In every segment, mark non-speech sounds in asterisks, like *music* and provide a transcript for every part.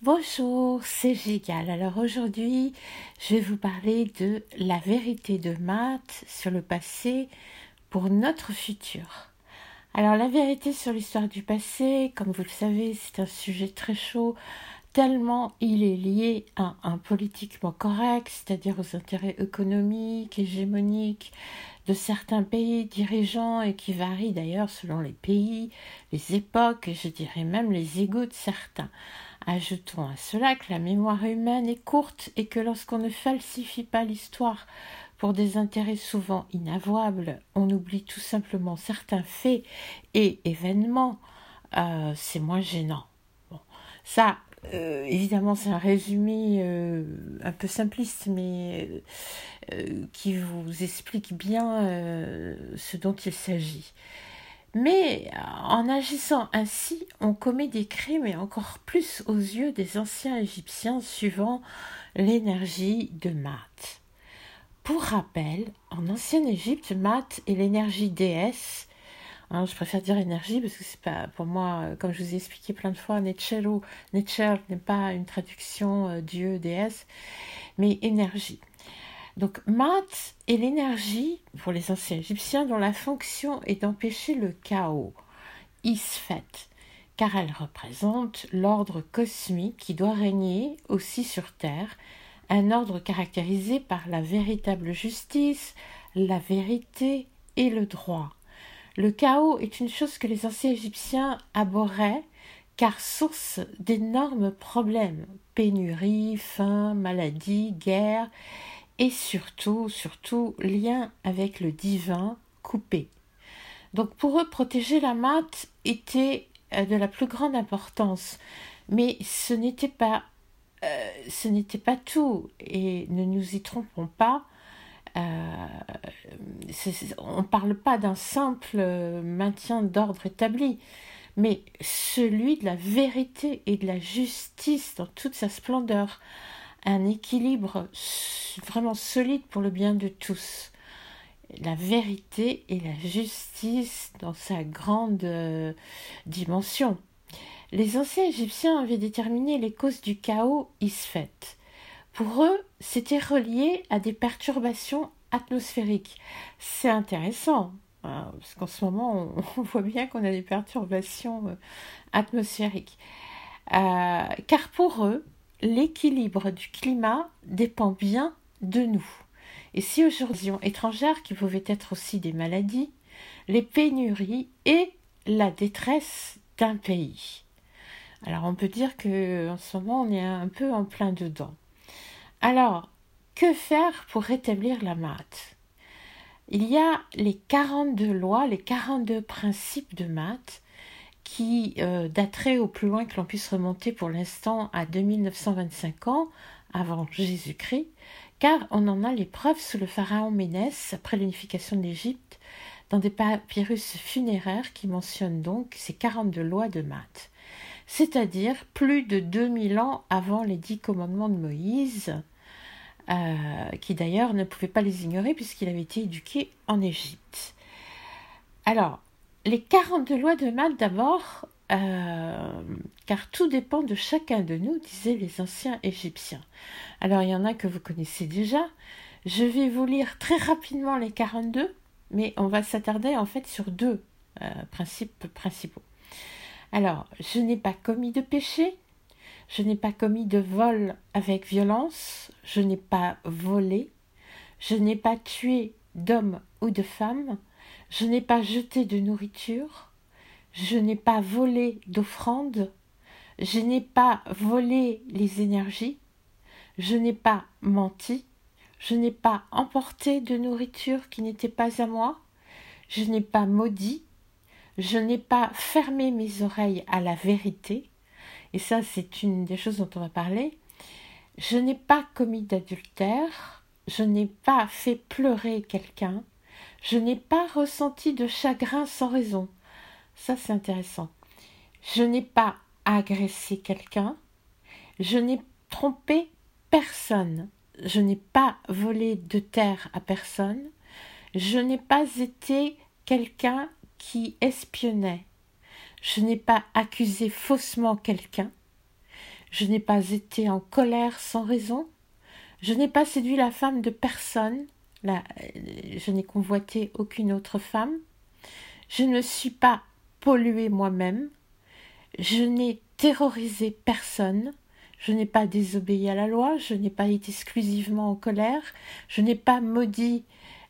Bonjour, c'est Gigal. Alors aujourd'hui, je vais vous parler de la vérité de Matt sur le passé pour notre futur. Alors la vérité sur l'histoire du passé, comme vous le savez, c'est un sujet très chaud, tellement il est lié à un politiquement correct, c'est-à-dire aux intérêts économiques, hégémoniques de certains pays dirigeants et qui varie d'ailleurs selon les pays, les époques et je dirais même les égaux de certains. Ajoutons à cela que la mémoire humaine est courte et que lorsqu'on ne falsifie pas l'histoire pour des intérêts souvent inavouables, on oublie tout simplement certains faits et événements, euh, c'est moins gênant. Bon, ça, euh, évidemment, c'est un résumé euh, un peu simpliste, mais qui vous explique bien ce dont il s'agit. Mais en agissant ainsi, on commet des crimes et encore plus aux yeux des anciens Égyptiens suivant l'énergie de Math. Pour rappel, en ancienne Égypte, Math est l'énergie déesse. Hein, je préfère dire énergie parce que c'est pas pour moi, comme je vous ai expliqué plein de fois, Netcher n'est pas une traduction euh, dieu déesse, mais énergie. Donc Mat est l'énergie, pour les anciens égyptiens, dont la fonction est d'empêcher le chaos, Isfet, car elle représente l'ordre cosmique qui doit régner aussi sur Terre, un ordre caractérisé par la véritable justice, la vérité et le droit. Le chaos est une chose que les anciens Égyptiens abhorraient, car source d'énormes problèmes, pénurie, faim, maladie, guerre, et surtout, surtout, lien avec le divin coupé. Donc pour eux, protéger la mat était euh, de la plus grande importance, mais ce n'était pas, euh, ce n'était pas tout, et ne nous y trompons pas. Euh, on ne parle pas d'un simple maintien d'ordre établi, mais celui de la vérité et de la justice dans toute sa splendeur un équilibre vraiment solide pour le bien de tous. La vérité et la justice dans sa grande euh, dimension. Les anciens Égyptiens avaient déterminé les causes du chaos Isfet. Pour eux, c'était relié à des perturbations atmosphériques. C'est intéressant, hein, parce qu'en ce moment, *laughs* on, voit bien qu'on a des perturbations euh, atmosphériques. Euh, car pour eux, l'équilibre du climat dépend bien de nous. Et si aujourd'hui étrangères qui pouvaient être aussi des maladies, les pénuries et la détresse d'un pays. Alors on peut dire que en ce moment on est un peu en plein dedans. Alors, que faire pour rétablir la maths? Il y a les 42 lois, les 42 principes de maths qui euh, daterait au plus loin que l'on puisse remonter pour l'instant à 2925 ans avant Jésus-Christ, car on en a les preuves sous le pharaon Ménès après l'unification de l'Égypte dans des papyrus funéraires qui mentionnent donc ces 42 lois de Math, c'est-à-dire plus de 2000 ans avant les dix commandements de Moïse, euh, qui d'ailleurs ne pouvait pas les ignorer puisqu'il avait été éduqué en Égypte. Alors, les 42 lois de Math d'abord, euh, car tout dépend de chacun de nous, disaient les anciens Égyptiens. Alors il y en a que vous connaissez déjà. Je vais vous lire très rapidement les 42, mais on va s'attarder en fait sur deux euh, principes principaux. Alors, je n'ai pas commis de péché, je n'ai pas commis de vol avec violence, je n'ai pas volé, je n'ai pas tué d'homme ou de femme, je n'ai pas jeté de nourriture, je n'ai pas volé d'offrande, je n'ai pas volé les énergies, je n'ai pas menti, je n'ai pas emporté de nourriture qui n'était pas à moi, je n'ai pas maudit, je n'ai pas fermé mes oreilles à la vérité, et ça c'est une des choses dont on va parler, je n'ai pas commis d'adultère, je n'ai pas fait pleurer quelqu'un, je n'ai pas ressenti de chagrin sans raison. Ça, c'est intéressant. Je n'ai pas agressé quelqu'un. Je n'ai trompé personne. Je n'ai pas volé de terre à personne. Je n'ai pas été quelqu'un qui espionnait. Je n'ai pas accusé faussement quelqu'un. Je n'ai pas été en colère sans raison. Je n'ai pas séduit la femme de personne. Je n'ai convoité aucune autre femme. Je ne suis pas pollué moi-même. Je n'ai terrorisé personne. Je n'ai pas désobéi à la loi, je n'ai pas été exclusivement en colère, je n'ai pas maudit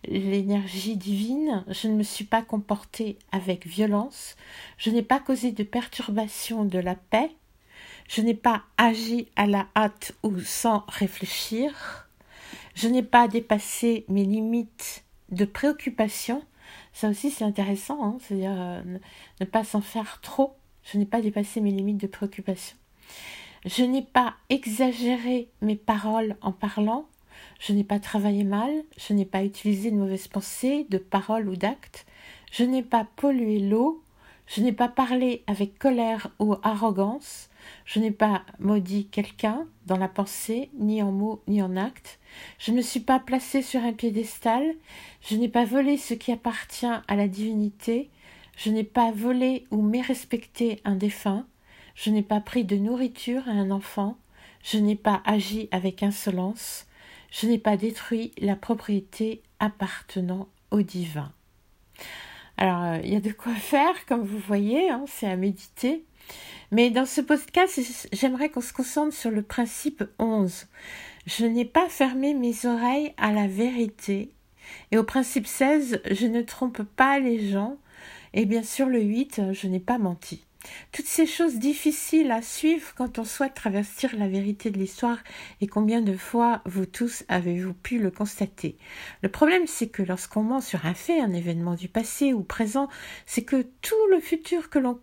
l'énergie divine, je ne me suis pas comporté avec violence, je n'ai pas causé de perturbation de la paix, je n'ai pas agi à la hâte ou sans réfléchir, je n'ai pas dépassé mes limites de préoccupation. Ça aussi c'est intéressant, hein, c'est-à-dire euh, ne pas s'en faire trop. Je n'ai pas dépassé mes limites de préoccupation. Je n'ai pas exagéré mes paroles en parlant. Je n'ai pas travaillé mal. Je n'ai pas utilisé de mauvaises pensées, de paroles ou d'actes. Je n'ai pas pollué l'eau. Je n'ai pas parlé avec colère ou arrogance. Je n'ai pas maudit quelqu'un dans la pensée, ni en mots, ni en actes. Je ne suis pas placé sur un piédestal. Je n'ai pas volé ce qui appartient à la divinité. Je n'ai pas volé ou mérespecté un défunt. Je n'ai pas pris de nourriture à un enfant, je n'ai pas agi avec insolence, je n'ai pas détruit la propriété appartenant au divin. Alors, euh, il y a de quoi faire, comme vous voyez, hein, c'est à méditer. Mais dans ce podcast, j'aimerais qu'on se concentre sur le principe 11. Je n'ai pas fermé mes oreilles à la vérité. Et au principe 16, je ne trompe pas les gens. Et bien sûr, le 8, je n'ai pas menti. Toutes ces choses difficiles à suivre quand on souhaite travestir la vérité de l'histoire et combien de fois vous tous avez-vous pu le constater. Le problème c'est que lorsqu'on ment sur un fait, un événement du passé ou présent, c'est que tout le futur que l'on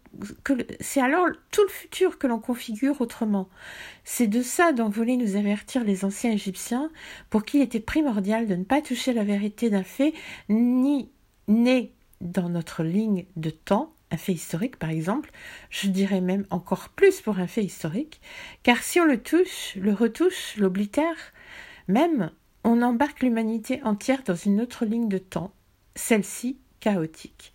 c'est alors tout le futur que l'on configure autrement. C'est de ça dont voulaient nous avertir les anciens Égyptiens, pour qui il était primordial de ne pas toucher la vérité d'un fait, ni né dans notre ligne de temps, un fait historique par exemple, je dirais même encore plus pour un fait historique, car si on le touche, le retouche, l'oblitère, même on embarque l'humanité entière dans une autre ligne de temps, celle-ci chaotique.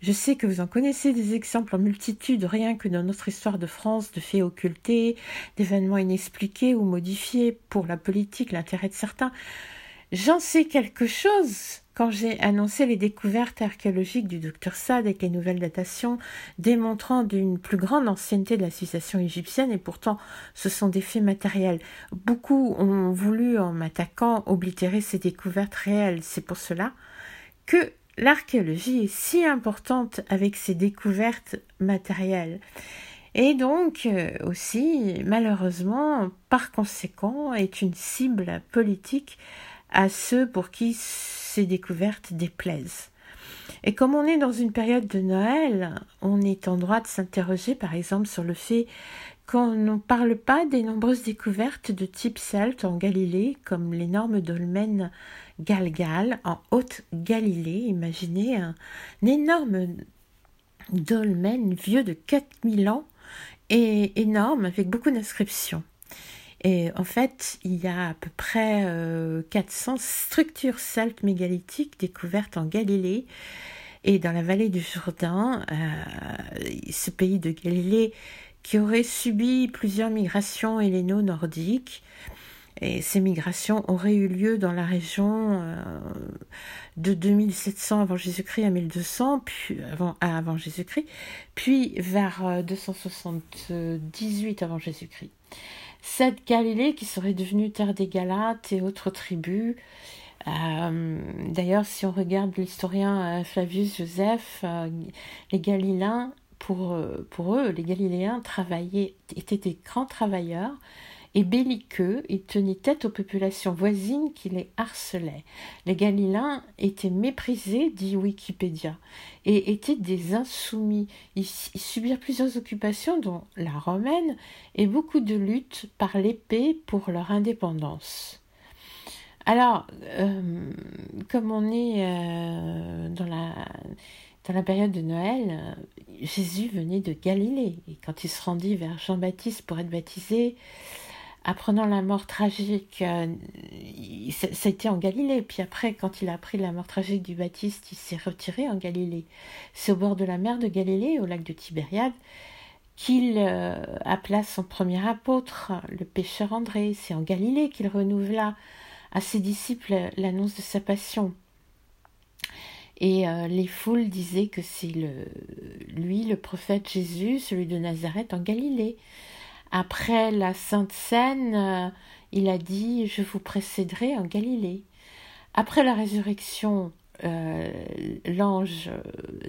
Je sais que vous en connaissez des exemples en multitude, rien que dans notre histoire de France, de faits occultés, d'événements inexpliqués ou modifiés pour la politique, l'intérêt de certains. J'en sais quelque chose quand j'ai annoncé les découvertes archéologiques du docteur Sade avec les nouvelles datations démontrant d'une plus grande ancienneté de la civilisation égyptienne, et pourtant ce sont des faits matériels. Beaucoup ont voulu, en m'attaquant, oblitérer ces découvertes réelles. C'est pour cela que l'archéologie est si importante avec ces découvertes matérielles. Et donc euh, aussi, malheureusement, par conséquent, est une cible politique à ceux pour qui ces découvertes déplaisent. Et comme on est dans une période de Noël, on est en droit de s'interroger par exemple sur le fait qu'on ne parle pas des nombreuses découvertes de type celte en Galilée, comme l'énorme dolmen Galgal en Haute-Galilée. Imaginez un, énorme dolmen vieux de 4000 ans et énorme avec beaucoup d'inscriptions. Et en fait, il y a à peu près 400 euh, structures celtes mégalithiques découvertes en Galilée et dans la vallée du Jourdain, euh, ce pays de Galilée qui aurait subi plusieurs migrations helléno-nordiques. Et ces migrations auraient eu lieu dans la région euh, de 2700 avant Jésus-Christ à 1200, puis avant, avant Jésus-Christ, puis vers 278 avant Jésus-Christ. Cette Galilée qui serait devenue terre des Galates et autres tribus. Euh, d'ailleurs, si on regarde l'historien euh, Flavius Joseph, euh, les Galiléens, pour, pour eux, les Galiléens travaillaient, étaient des grands travailleurs et belliqueux, ils tenaient tête aux populations voisines qui les harcelaient. Les Galiléens étaient méprisés, dit Wikipédia, et étaient des insoumis. Ils, subirent plusieurs occupations, dont la romaine, et beaucoup de luttes par l'épée pour leur indépendance. Alors, euh, comme on est euh, dans la dans la période de Noël, Jésus venait de Galilée. Et quand il se rendit vers Jean-Baptiste pour être baptisé, apprenant la mort tragique, euh, c'était en Galilée. Puis après, quand il a appris la mort tragique du Baptiste, il s'est retiré en Galilée. C'est au bord de la mer de Galilée, au lac de Tibériade, qu'il appela son premier apôtre, le pécheur André. C'est en Galilée qu'il renouvela à ses disciples l'annonce de sa passion. Et les foules disaient que c'est lui, le prophète Jésus, celui de Nazareth en Galilée. Après la Sainte Seine, il a dit Je vous précéderai en Galilée. Après la résurrection, euh, l'ange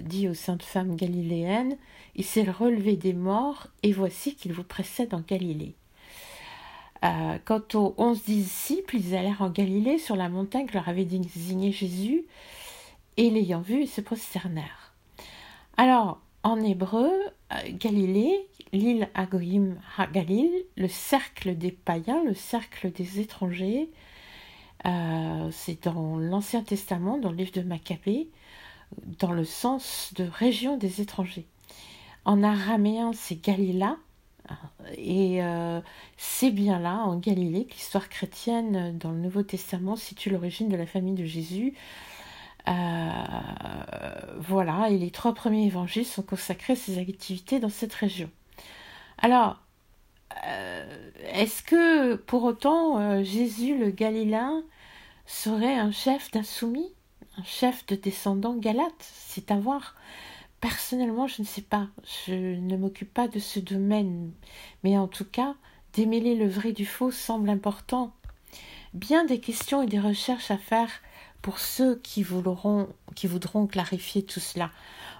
dit aux saintes femmes galiléennes Il s'est relevé des morts, et voici qu'il vous précède en Galilée. Euh, quant aux onze disciples, ils allèrent en Galilée sur la montagne que leur avait désigné Jésus, et l'ayant vu, ils se prosternèrent. Alors, en hébreu, euh, Galilée, l'île Agoïm Galil, le cercle des païens, le cercle des étrangers, euh, c'est dans l'Ancien Testament, dans le livre de Maccabée, dans le sens de région des étrangers. En araméen, c'est Galila, et euh, c'est bien là, en Galilée, que l'histoire chrétienne dans le Nouveau Testament situe l'origine de la famille de Jésus. Euh, voilà, et les trois premiers évangiles sont consacrés à ces activités dans cette région. Alors, euh, est-ce que pour autant euh, Jésus le Galiléen serait un chef d'insoumis, un chef de descendants galates? C'est à voir. Personnellement, je ne sais pas. Je ne m'occupe pas de ce domaine. Mais en tout cas, démêler le vrai du faux semble important. Bien des questions et des recherches à faire pour ceux qui voudront, clarifier tout cela.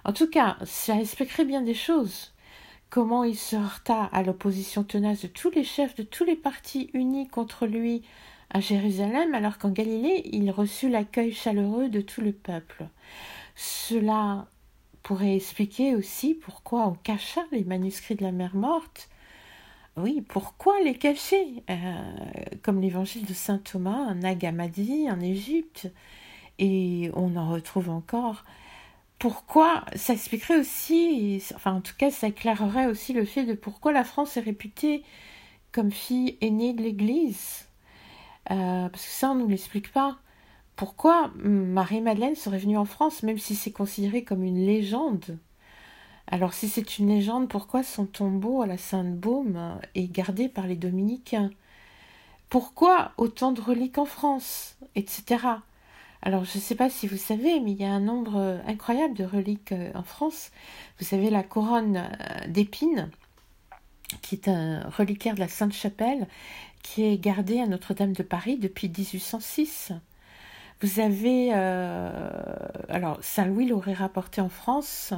En tout cas, ça expliquerait bien des choses comment il se heurta à l'opposition tenace de tous les chefs de tous les partis unis contre lui à Jérusalem, alors qu'en Galilée il reçut l'accueil chaleureux de tout le peuple. Cela pourrait expliquer aussi pourquoi on cacha les manuscrits de la mer morte. Oui, pourquoi les cacher? Euh, Comme l'évangile de saint Thomas, en Agamadi, en Égypte, et on en retrouve encore pourquoi ça expliquerait aussi, enfin en tout cas ça éclairerait aussi le fait de pourquoi la France est réputée comme fille aînée de l'Église? Euh, parce que ça on ne nous l'explique pas. Pourquoi Marie-Madeleine serait venue en France même si c'est considéré comme une légende? Alors si c'est une légende, pourquoi son tombeau à la Sainte-Baume est gardé par les dominicains? Pourquoi autant de reliques en France Etc. Alors, je ne sais pas si vous savez, mais il y a un nombre euh, incroyable de reliques euh, en France. Vous avez la couronne euh, d'épines, qui est un reliquaire de la Sainte-Chapelle, qui est gardé à Notre-Dame de Paris depuis 1806. Vous avez, alors Saint Louis l'aurait rapporté en France,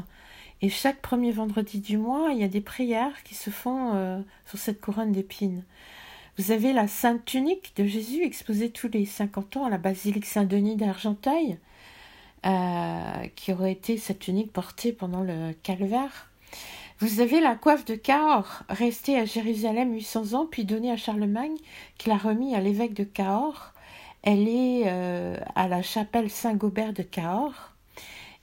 et chaque premier vendredi du mois, il y a des prières qui se font sur cette couronne d'épines. Vous avez la Sainte Tunique de Jésus exposée tous les 50 ans à la basilique Saint-Denis d'Argenteuil, euh, qui aurait été cette tunique portée pendant le calvaire. Vous avez la coiffe de Cahors, restée à Jérusalem 800 ans, puis donnée à Charlemagne, qui l'a remis à l'évêque de Cahors. Elle est euh, à la chapelle Saint-Gobert de Cahors.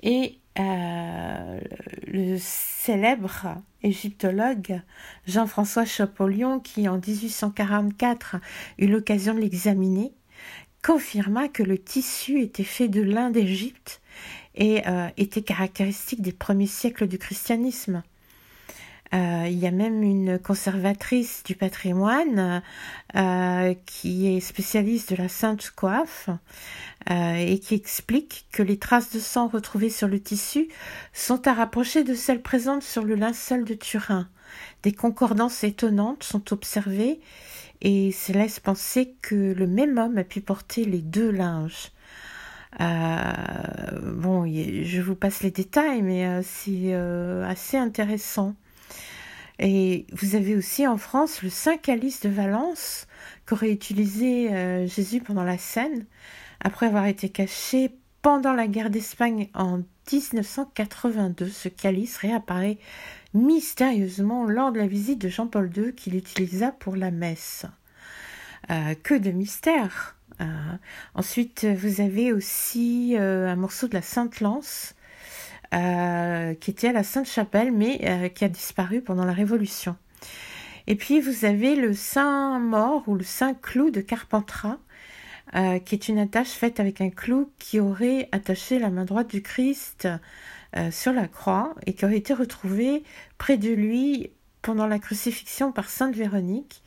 Et euh, le célèbre égyptologue Jean-François Champollion, qui en 1844 eut l'occasion de l'examiner, confirma que le tissu était fait de lin d'Égypte et euh, était caractéristique des premiers siècles du christianisme. Euh, il y a même une conservatrice du patrimoine euh, qui est spécialiste de la sainte coiffe euh, et qui explique que les traces de sang retrouvées sur le tissu sont à rapprocher de celles présentes sur le linceul de Turin. Des concordances étonnantes sont observées et cela laisse penser que le même homme a pu porter les deux linges. bon, je vous passe les détails, mais c'est assez intéressant. Et vous avez aussi en France le Saint Calice de Valence qu'aurait utilisé euh, Jésus pendant la scène, après avoir été caché pendant la guerre d'Espagne en 1982. Ce calice réapparaît mystérieusement lors de la visite de Jean-Paul II qu'il utilisa pour la messe. Euh, que de mystère euh, Ensuite, vous avez aussi un morceau de la Sainte Lance euh, qui était à la Sainte-Chapelle, mais euh, qui a disparu pendant la Révolution. Et puis vous avez le Saint Mort ou le Saint Clou de Carpentras, euh, qui est une attache faite avec un clou qui aurait attaché la main droite du Christ sur la croix et qui aurait été retrouvé près de lui pendant la crucifixion par Sainte Véronique,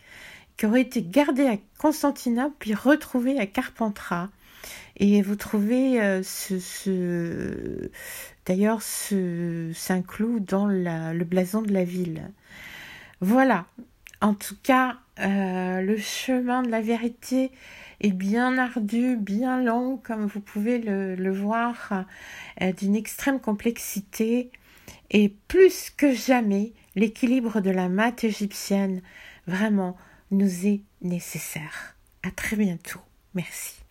qui aurait été gardée à Constantinople puis retrouvée à Carpentras. Et vous trouvez euh, ce, d'ailleurs ce Saint-Cloud dans le blason de la ville. Voilà. En tout cas, euh, le chemin de la vérité est bien ardu, bien long, comme vous pouvez le, voir, euh, d'une extrême complexité. Et plus que jamais, l'équilibre de la maths égyptienne vraiment nous est nécessaire. À très bientôt. Merci.